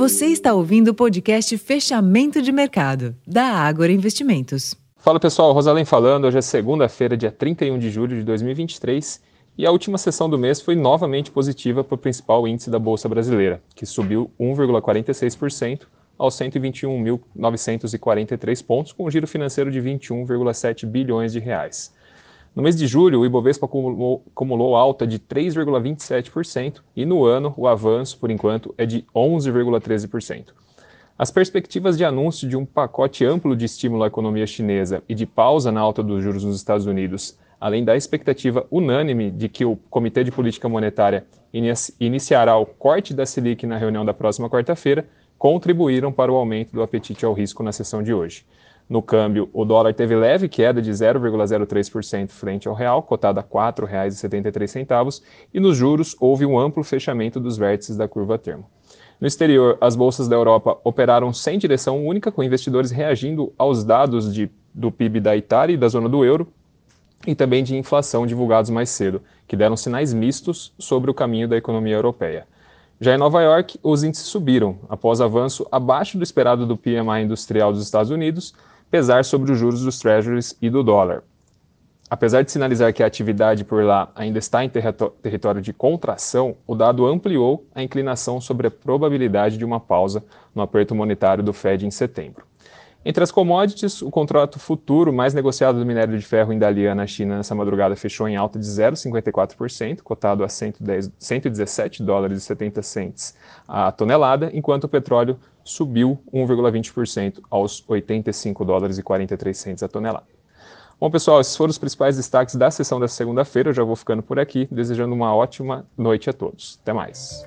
Você está ouvindo o podcast Fechamento de Mercado, da Ágora Investimentos. Fala pessoal, Rosalém falando. Hoje é segunda-feira, dia 31 de julho de 2023, e a última sessão do mês foi novamente positiva para o principal índice da Bolsa Brasileira, que subiu 1,46% aos 121.943 pontos, com um giro financeiro de 21,7 bilhões de reais. No mês de julho, o Ibovespa acumulou, acumulou alta de 3,27% e no ano o avanço, por enquanto, é de 11,13%. As perspectivas de anúncio de um pacote amplo de estímulo à economia chinesa e de pausa na alta dos juros nos Estados Unidos, além da expectativa unânime de que o Comitê de Política Monetária iniciará o corte da Selic na reunião da próxima quarta-feira, contribuíram para o aumento do apetite ao risco na sessão de hoje. No câmbio, o dólar teve leve queda de 0,03% frente ao real, cotado a R$ 4,73, e nos juros houve um amplo fechamento dos vértices da curva termo. No exterior, as bolsas da Europa operaram sem direção única, com investidores reagindo aos dados de, do PIB da Itália e da zona do euro, e também de inflação divulgados mais cedo, que deram sinais mistos sobre o caminho da economia europeia. Já em Nova York, os índices subiram, após avanço abaixo do esperado do PMI industrial dos Estados Unidos, pesar sobre os juros dos treasuries e do dólar. Apesar de sinalizar que a atividade por lá ainda está em território de contração, o dado ampliou a inclinação sobre a probabilidade de uma pausa no aperto monetário do Fed em setembro. Entre as commodities, o contrato futuro mais negociado do minério de ferro em Dalian na China nessa madrugada fechou em alta de 0,54%, cotado a 110, 117 dólares e 70 centes a tonelada, enquanto o petróleo subiu 1,20% aos 85 dólares e 43 centes a tonelada. Bom, pessoal, esses foram os principais destaques da sessão dessa segunda-feira. Eu já vou ficando por aqui, desejando uma ótima noite a todos. Até mais.